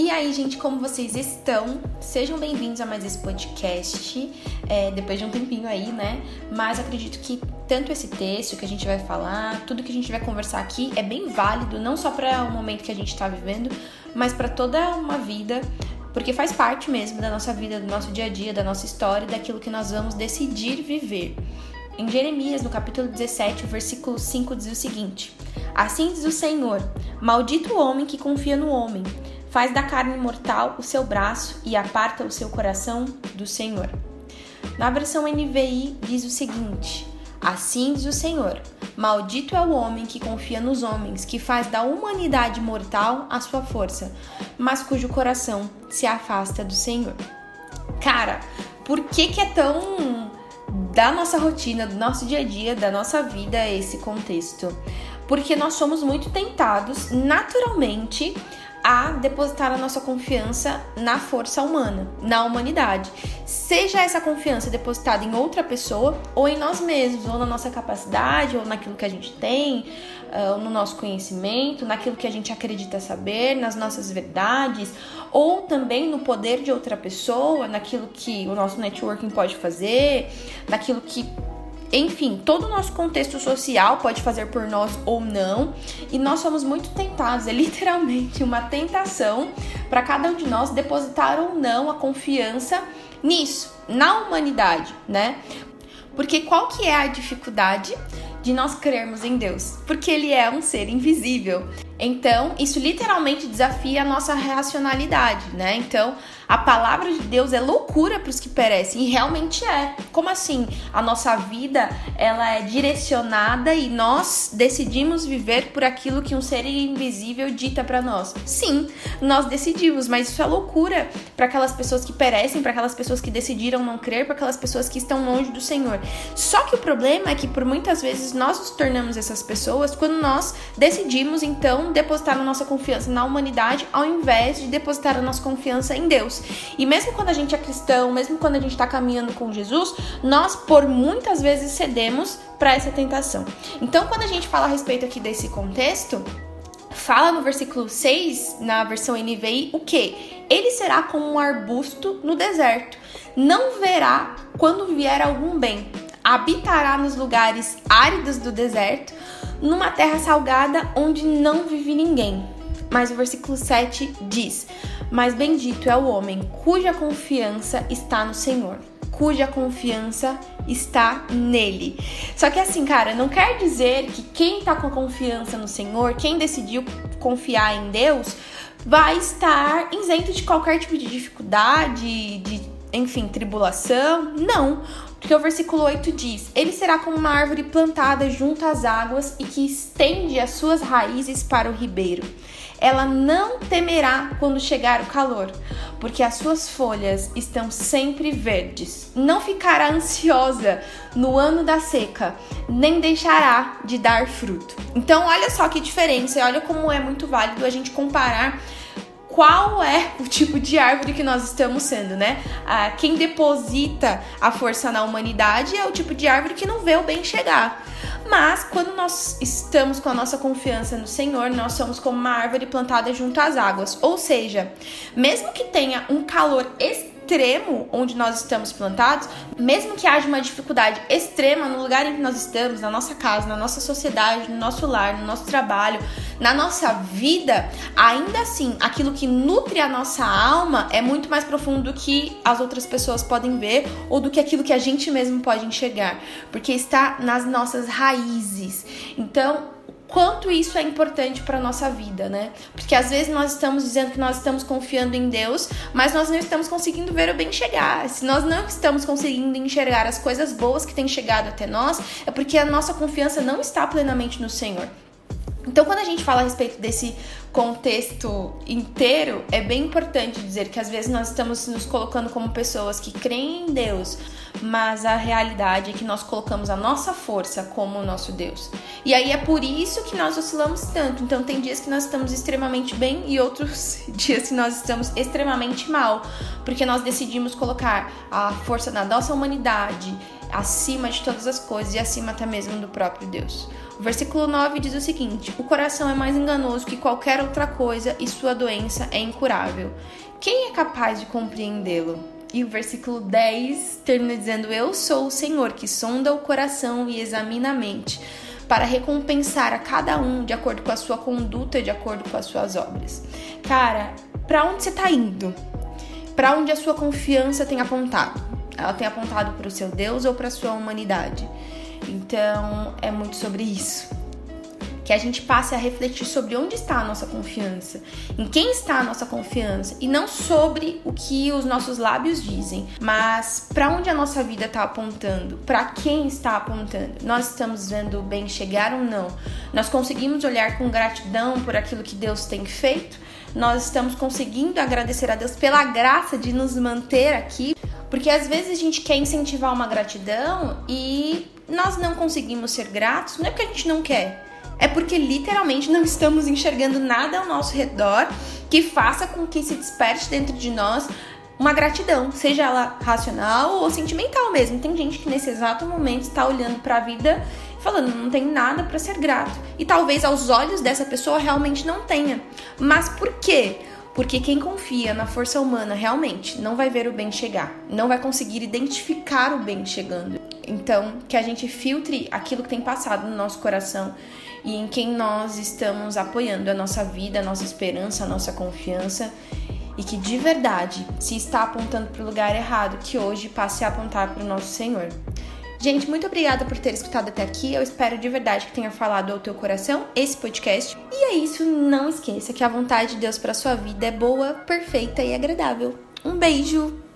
E aí, gente, como vocês estão? Sejam bem-vindos a mais esse podcast, é, depois de um tempinho aí, né? Mas acredito que tanto esse texto que a gente vai falar, tudo que a gente vai conversar aqui é bem válido, não só para o momento que a gente está vivendo, mas para toda uma vida, porque faz parte mesmo da nossa vida, do nosso dia a dia, da nossa história, daquilo que nós vamos decidir viver. Em Jeremias, no capítulo 17, o versículo 5 diz o seguinte: Assim diz o Senhor: Maldito o homem que confia no homem faz da carne mortal o seu braço e aparta o seu coração do Senhor. Na versão NVI diz o seguinte: Assim diz o Senhor: Maldito é o homem que confia nos homens, que faz da humanidade mortal a sua força, mas cujo coração se afasta do Senhor. Cara, por que que é tão da nossa rotina, do nosso dia a dia, da nossa vida esse contexto? Porque nós somos muito tentados naturalmente a depositar a nossa confiança na força humana, na humanidade. Seja essa confiança depositada em outra pessoa, ou em nós mesmos, ou na nossa capacidade, ou naquilo que a gente tem, ah, ou no nosso conhecimento, naquilo que a gente acredita saber, nas nossas verdades, ou também no poder de outra pessoa, naquilo que o nosso networking pode fazer, naquilo que enfim, todo o nosso contexto social pode fazer por nós ou não, e nós somos muito tentados, é literalmente uma tentação para cada um de nós depositar ou não a confiança nisso, na humanidade, né? Porque qual que é a dificuldade de nós crermos em Deus? Porque ele é um ser invisível. Então, isso literalmente desafia a nossa racionalidade, né? Então, a palavra de Deus é loucura para os que perecem e realmente é. Como assim? A nossa vida, ela é direcionada e nós decidimos viver por aquilo que um ser invisível dita para nós. Sim, nós decidimos, mas isso é loucura para aquelas pessoas que perecem, para aquelas pessoas que decidiram não crer, para aquelas pessoas que estão longe do Senhor. Só que o problema é que por muitas vezes nós nos tornamos essas pessoas quando nós decidimos então depositar a nossa confiança na humanidade ao invés de depositar a nossa confiança em Deus. E mesmo quando a gente é cristão, mesmo quando a gente está caminhando com Jesus, nós por muitas vezes cedemos para essa tentação. Então, quando a gente fala a respeito aqui desse contexto, fala no versículo 6, na versão NVI, o que? Ele será como um arbusto no deserto, não verá quando vier algum bem, habitará nos lugares áridos do deserto numa terra salgada onde não vive ninguém. Mas o versículo 7 diz: Mas bendito é o homem cuja confiança está no Senhor, cuja confiança está nele. Só que assim, cara, não quer dizer que quem tá com confiança no Senhor, quem decidiu confiar em Deus, vai estar isento de qualquer tipo de dificuldade, de, enfim, tribulação. Não. Porque o versículo 8 diz: Ele será como uma árvore plantada junto às águas e que estende as suas raízes para o ribeiro. Ela não temerá quando chegar o calor, porque as suas folhas estão sempre verdes. Não ficará ansiosa no ano da seca, nem deixará de dar fruto. Então, olha só que diferença, olha como é muito válido a gente comparar qual é o tipo de árvore que nós estamos sendo, né? Ah, quem deposita a força na humanidade é o tipo de árvore que não vê o bem chegar. Mas quando nós estamos com a nossa confiança no Senhor, nós somos como uma árvore plantada junto às águas. Ou seja, mesmo que tenha um calor extremo, extremo onde nós estamos plantados, mesmo que haja uma dificuldade extrema no lugar em que nós estamos, na nossa casa, na nossa sociedade, no nosso lar, no nosso trabalho, na nossa vida, ainda assim, aquilo que nutre a nossa alma é muito mais profundo do que as outras pessoas podem ver ou do que aquilo que a gente mesmo pode enxergar, porque está nas nossas raízes. Então, quanto isso é importante para nossa vida, né? Porque às vezes nós estamos dizendo que nós estamos confiando em Deus, mas nós não estamos conseguindo ver o bem chegar. Se nós não estamos conseguindo enxergar as coisas boas que têm chegado até nós, é porque a nossa confiança não está plenamente no Senhor. Então, quando a gente fala a respeito desse contexto inteiro, é bem importante dizer que às vezes nós estamos nos colocando como pessoas que creem em Deus, mas a realidade é que nós colocamos a nossa força como o nosso Deus. E aí é por isso que nós oscilamos tanto. Então tem dias que nós estamos extremamente bem e outros dias que nós estamos extremamente mal, porque nós decidimos colocar a força na nossa humanidade acima de todas as coisas e acima até mesmo do próprio Deus. O versículo 9 diz o seguinte: O coração é mais enganoso que qualquer outra coisa e sua doença é incurável. Quem é capaz de compreendê-lo? E o versículo 10 termina dizendo: Eu sou o Senhor que sonda o coração e examina a mente, para recompensar a cada um de acordo com a sua conduta, de acordo com as suas obras. Cara, para onde você está indo? Para onde a sua confiança tem apontado? Ela tem apontado para o seu Deus ou para a sua humanidade? Então, é muito sobre isso. Que a gente passe a refletir sobre onde está a nossa confiança, em quem está a nossa confiança, e não sobre o que os nossos lábios dizem, mas para onde a nossa vida está apontando, para quem está apontando. Nós estamos vendo o bem chegar ou não? Nós conseguimos olhar com gratidão por aquilo que Deus tem feito? Nós estamos conseguindo agradecer a Deus pela graça de nos manter aqui? Porque às vezes a gente quer incentivar uma gratidão e nós não conseguimos ser gratos, não é porque a gente não quer, é porque literalmente não estamos enxergando nada ao nosso redor que faça com que se desperte dentro de nós uma gratidão, seja ela racional ou sentimental mesmo. Tem gente que nesse exato momento está olhando para a vida falando, não tem nada para ser grato. E talvez aos olhos dessa pessoa realmente não tenha. Mas por quê? Porque quem confia na força humana realmente não vai ver o bem chegar, não vai conseguir identificar o bem chegando. Então, que a gente filtre aquilo que tem passado no nosso coração e em quem nós estamos apoiando a nossa vida, a nossa esperança, a nossa confiança e que de verdade, se está apontando para o lugar errado, que hoje passe a apontar para o nosso Senhor. Gente, muito obrigada por ter escutado até aqui. Eu espero de verdade que tenha falado ao teu coração esse podcast. E é isso, não esqueça que a vontade de Deus para sua vida é boa, perfeita e agradável. Um beijo.